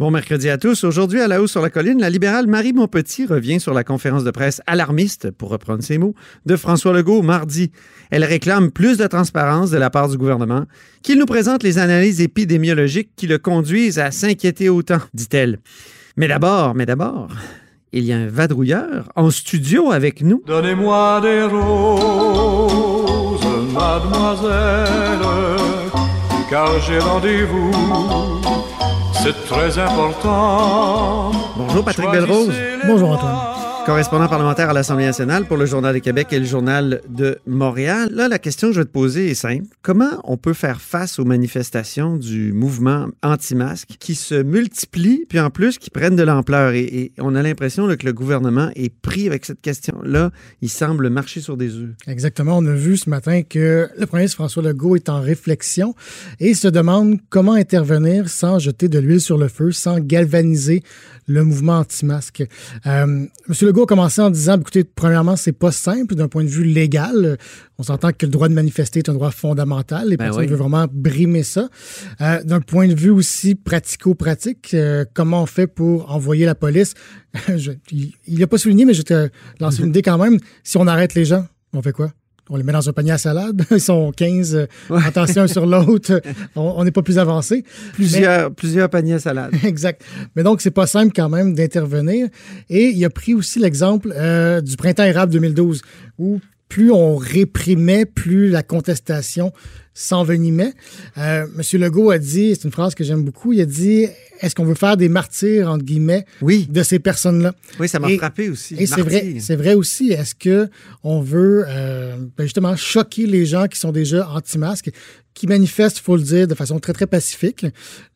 Bon mercredi à tous. Aujourd'hui, à la hausse sur la colline, la libérale Marie Montpetit revient sur la conférence de presse alarmiste, pour reprendre ses mots, de François Legault mardi. Elle réclame plus de transparence de la part du gouvernement, qu'il nous présente les analyses épidémiologiques qui le conduisent à s'inquiéter autant, dit-elle. Mais d'abord, mais d'abord, il y a un vadrouilleur en studio avec nous. Donnez-moi des roses, mademoiselle, car j'ai rendez-vous. C'est très important. Bonjour Patrick Belrose. Bonjour Antoine. Correspondant parlementaire à l'Assemblée nationale pour le Journal de Québec et le Journal de Montréal. Là, la question que je vais te poser est simple. Comment on peut faire face aux manifestations du mouvement anti-masque qui se multiplient, puis en plus qui prennent de l'ampleur? Et, on a l'impression que le gouvernement est pris avec cette question-là. Il semble marcher sur des œufs. Exactement. On a vu ce matin que le premier ministre François Legault est en réflexion et se demande comment intervenir sans jeter de l'huile sur le feu, sans galvaniser le mouvement anti-masque. Euh, Legault a commencé en disant, écoutez, premièrement, c'est pas simple d'un point de vue légal. On s'entend que le droit de manifester est un droit fondamental. Les Ben personnes oui. veulent vraiment brimer ça. Euh, d'un point de vue aussi pratico-pratique, euh, comment on fait pour envoyer la police? Je- il n'a pas souligné, mais je te lancer une idée quand même. Si on arrête les gens, on fait quoi? On les met dans un panier à salade. Ils sont 15, euh, attention un sur l'autre. On on n'est pas plus avancé. Plusieurs, plusieurs paniers à salade. Exact. Mais donc, c'est pas simple quand même d'intervenir. Et il a pris aussi l'exemple euh, du printemps érable 2012, où plus on réprimait, plus la contestation s'envenimait. Euh, Monsieur Legault a dit, c'est une phrase que j'aime beaucoup, il a dit est-ce qu'on veut faire des martyrs, entre guillemets, Oui, de ces personnes-là? oui, ça m'a Et- frappé aussi. Et c'est vrai, Martyr. c'est vrai aussi. Est-ce que on veut euh, ben justement choquer les gens qui sont déjà anti-masques, qui manifestent, il faut le dire, de façon très très pacifique.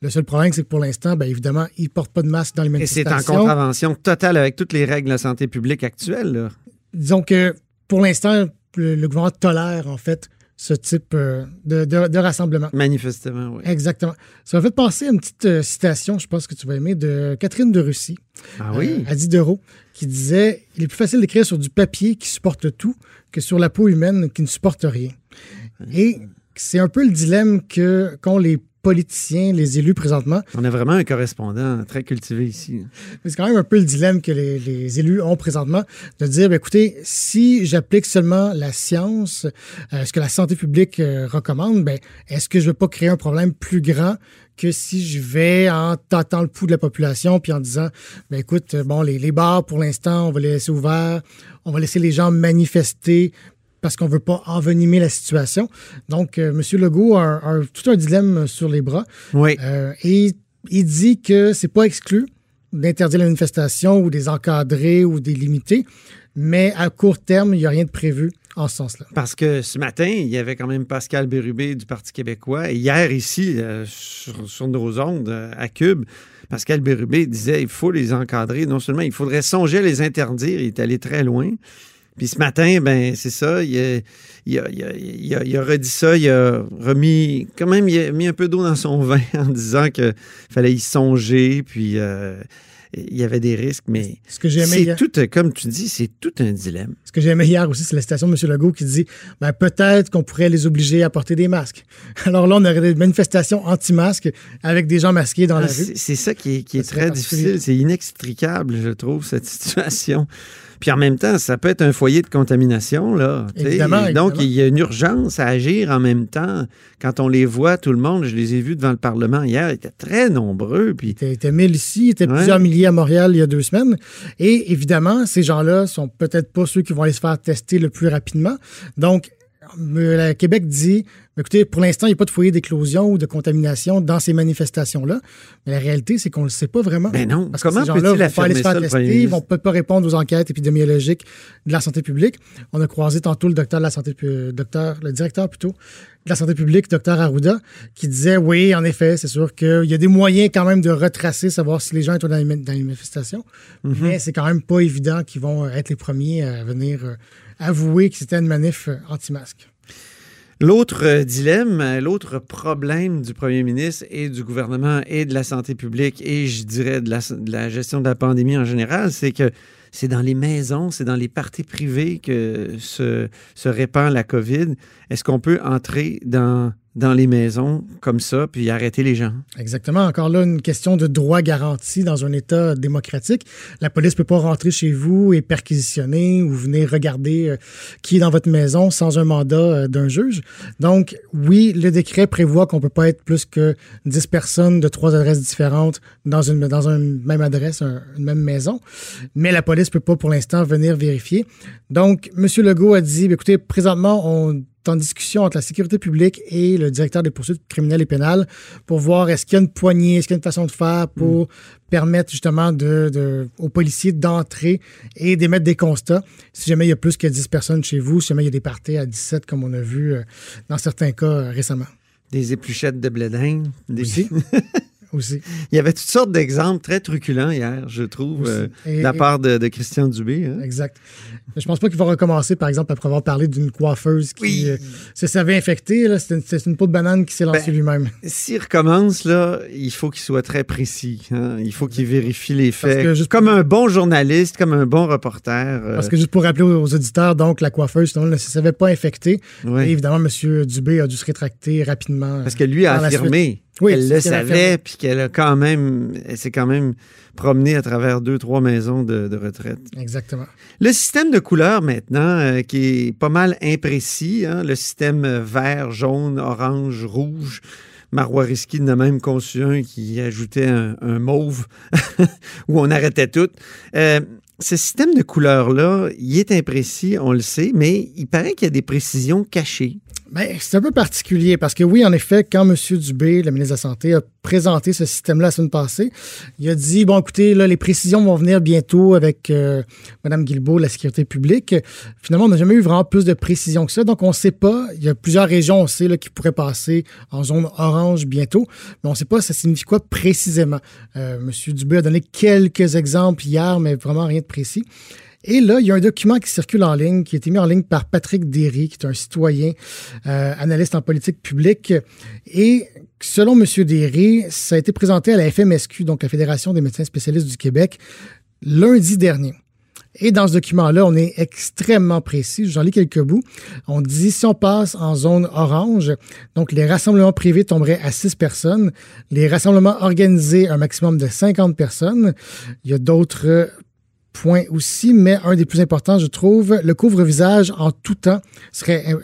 Le seul problème, c'est que pour l'instant, ben évidemment, ils portent pas de masque dans les Et c'est en manifestations. contravention totale avec toutes les règles de la santé publique actuelles. là. Disons que pour l'instant, le, le gouvernement tolère en fait ce type euh, de, de- de rassemblement. Manifestement, oui. Exactement. Ça m'a fait penser à une petite euh, citation, je pense que tu vas aimer, de Catherine de Russie. Ah oui? euh, à Diderot, qui disait Il est plus facile d'écrire sur du papier qui supporte tout que sur la peau humaine qui ne supporte rien. Et c'est un peu le dilemme que qu'ont les politiciens, les élus présentement. On a vraiment un correspondant très cultivé ici. C'est quand même un peu le dilemme que les, les élus ont présentement de dire ben, écoutez, si j'applique seulement la science, euh, ce que la santé publique euh, recommande, ben, est-ce que je ne veux pas créer un problème plus grand que si je vais en tâtant le pouls de la population puis en disant ben écoute, euh, bon, les, les bars pour l'instant, on va les laisser ouverts, on va laisser les gens manifester parce qu'on veut pas envenimer la situation. Donc, euh, M. Legault a, tout un dilemme sur les bras. Oui. Euh, et il dit que c'est pas exclu d'interdire la manifestation ou des encadrer ou des limiter, mais à court terme, il n'y a rien de prévu en ce sens-là. Parce que ce matin, il y avait quand même Pascal Bérubé du Parti québécois. Et hier, ici, euh, sur, sur nos ondes, euh, à Cube, Pascal Bérubé disait il faut les encadrer. Non seulement il faudrait songer à les interdire, il est allé très loin. Puis ce matin, ben c'est ça, il a, il, a, il, a, il, a, redit ça, il a remis, quand même, il a mis un peu d'eau dans son vin en disant qu'il fallait y songer, puis euh, il y avait des risques, mais Ce que c'est hier, tout, comme tu dis, c'est tout un dilemme. ce que j'ai aimé hier aussi, c'est la citation de M. Legault qui dit ben, peut-être qu'on pourrait les obliger à porter des masques. Alors là, on aurait des manifestations anti-masques avec des gens masqués dans Ah, la rue. c'est ça qui est, qui est très difficile. C'est inextricable, je trouve, cette situation. Puis en même temps, ça peut être un foyer de contamination, là. Évidemment, Donc, il y a une urgence à agir en même temps. Quand on les voit, tout le monde, je les ai vus devant le Parlement hier, ils étaient très nombreux. Puis Il était, il était 1000 ici, il était Ouais. plusieurs milliers à Montréal il y a deux semaines. Et évidemment, ces gens-là sont peut-être pas ceux qui vont aller se faire tester le plus rapidement. Donc, le Québec dit écoutez, pour l'instant, il n'y a pas de foyer d'éclosion ou de contamination dans ces manifestations-là. Mais la réalité, c'est qu'on ne le sait pas vraiment. Ben non. Parce Comment que ces gens-là vont pas aller se faire tester, ils ministre? vont peut pas répondre aux enquêtes épidémiologiques de la santé publique. On a croisé tantôt le docteur de la santé, docteur, le directeur plutôt de la santé publique, docteur Arruda, qui disait oui, en effet, c'est sûr qu'il y a des moyens quand même de retracer, savoir si les gens étaient dans les, dans les manifestations, Mhm. mais c'est quand même pas évident qu'ils vont être les premiers à venir avouer que c'était une manif euh, anti-masque. L'autre euh, dilemme, euh, l'autre problème du premier ministre et du gouvernement et de la santé publique et je dirais de la, de la gestion de la pandémie en général, c'est que c'est dans les maisons, c'est dans les parties privées que se, se répand la COVID. Est-ce qu'on peut entrer dans, dans les maisons comme ça puis arrêter les gens? Exactement. Encore là, une question de droit garanti dans un État démocratique. La police peut pas rentrer chez vous et perquisitionner ou venir regarder euh, qui est dans votre maison sans un mandat euh, d'un juge. Donc, oui, le décret prévoit qu'on peut pas être plus que 10 personnes de trois adresses différentes dans une, dans une même adresse, un- une même maison. Mais la police peut pas pour l'instant venir vérifier. Donc, M. Legault a dit, écoutez, présentement, on en discussion entre la sécurité publique et le directeur des poursuites criminelles et pénales pour voir est-ce qu'il y a une poignée, est-ce qu'il y a une façon de faire pour permettre justement de, de- aux policiers d'entrer et d'émettre des constats. Si jamais il y a plus que 10 personnes chez vous, si jamais il y a des parties à 17 comme on a vu euh, dans certains cas euh, récemment. Des épluchettes de blé d'Inde, des- Aussi. Il y avait toutes sortes d'exemples très truculents hier, je trouve, euh, Et- de la et- part de, de Christian Dubé. hein. Exact. Je pense pas qu'il va recommencer, par exemple, après avoir parlé d'une coiffeuse qui Oui. euh, se savait infectée. C'est une, peau de banane qui s'est lancée Ben, lui-même. S'il recommence, là, il faut qu'il soit très précis. hein. Il faut qu'il vérifie les faits. juste- Comme un bon journaliste, comme un bon reporter. euh, Parce que juste pour rappeler aux aux auditeurs, donc, la coiffeuse, finalement, ne se savait pas infectée. ouais. Et évidemment, M. Dubé a dû se rétracter rapidement. Parce que lui a affirmé Oui, c'est le savait, puis qu'elle a quand même, elle s'est quand même promenée à travers deux, trois maisons de, de retraite. Exactement. Le système de couleurs maintenant, euh, qui est pas mal imprécis, hein, le système vert, jaune, orange, rouge. Marois Risky en a même conçu un qui ajoutait un, un mauve où on arrêtait tout. Euh, ce système de couleurs-là, il est imprécis, on le sait, mais il paraît qu'il y a des précisions cachées. Ben, c'est un peu particulier parce que oui, en effet, quand M. Dubé, le ministre de la Santé, a présenté ce système-là la semaine passée, il a dit, bon, écoutez, là, les précisions vont venir bientôt avec euh, Mme Guilbeault, la sécurité publique. Finalement, on n'a jamais eu vraiment plus de précisions que ça, donc on ne sait pas. Il y a plusieurs régions, on sait, là, qui pourraient passer en zone orange bientôt, mais on ne sait pas ça signifie quoi précisément? Euh, M. Dubé a donné quelques exemples hier, mais vraiment rien de précis. Et là, il y a un document qui circule en ligne, qui a été mis en ligne par Patrick Derry, qui est un citoyen euh, analyste en politique publique. Et selon M. Derry, ça a été présenté à la FMSQ, donc la Fédération des médecins spécialistes du Québec, lundi dernier. Et dans ce document-là, on est extrêmement précis. J'en lis quelques bouts. On dit si on passe en zone orange, donc les rassemblements privés tomberaient à 6 personnes, les rassemblements organisés un maximum de 50 personnes. Il y a d'autres points aussi, mais un des plus importants, je trouve, le couvre-visage en tout temps serait im-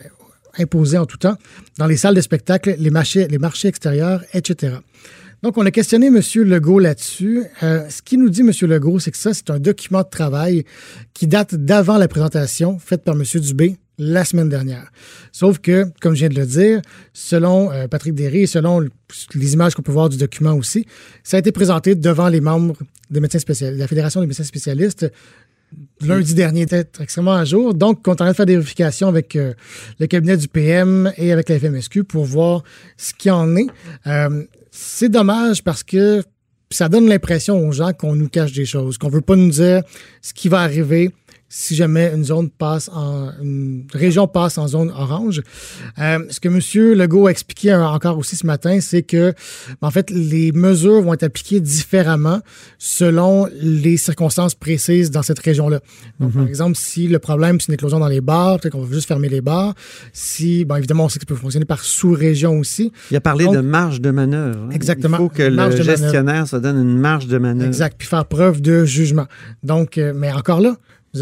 imposé en tout temps dans les salles de spectacle, les marchés, les marchés extérieurs, etc. Donc, on a questionné M. Legault là-dessus. Euh, ce qu'il nous dit, M. Legault, c'est que ça, c'est un document de travail qui date d'avant la présentation faite par M. Dubé la semaine dernière. Sauf que, comme je viens de le dire, selon euh, Patrick Derry et selon les images qu'on peut voir du document aussi, ça a été présenté devant les membres des médecins spécialistes, la Fédération des médecins spécialistes lundi dernier, peut-être extrêmement à jour. Donc, on est en train de faire des vérifications avec euh, le cabinet du PM et avec la FMSQ pour voir ce qu'il en est. Euh, c'est dommage parce que ça donne l'impression aux gens qu'on nous cache des choses, qu'on veut pas nous dire ce qui va arriver si jamais une zone passe en une région passe en zone orange. Euh, ce que M. Legault a expliqué encore aussi ce matin, c'est que en fait les mesures vont être appliquées différemment selon les circonstances précises dans cette région-là. Donc, par exemple, si le problème c'est une éclosion dans les bars, peut-être qu'on va juste fermer les bars. Si, bon, évidemment, on sait que ça peut fonctionner par sous-région aussi. Il a parlé Donc- de marge de manœuvre. hein. Exactement. Il faut que le gestionnaire se donne une marge de manœuvre. Exact. Puis faire preuve de jugement. Donc, euh, mais encore là,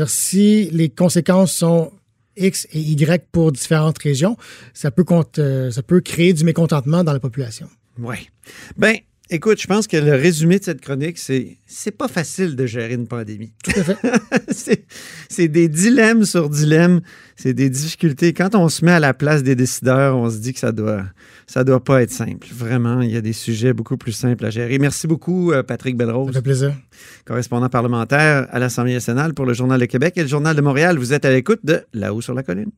si les conséquences sont X et Y pour différentes régions, ça peut, euh, créer du mécontentement dans la population. Oui. Ben, Écoute, je pense que le résumé de cette chronique, c'est c'est pas facile de gérer une pandémie. Tout à fait. c'est des dilemmes sur dilemmes, c'est des difficultés. Quand on se met à la place des décideurs, on se dit que ça doit ça doit pas être simple. Vraiment, il y a des sujets beaucoup plus simples à gérer. Merci beaucoup, euh, Patrick Belrose. Ça fait plaisir. Correspondant parlementaire à l'Assemblée nationale pour le Journal de Québec et le Journal de Montréal. Vous êtes à l'écoute de Là-haut sur la colline.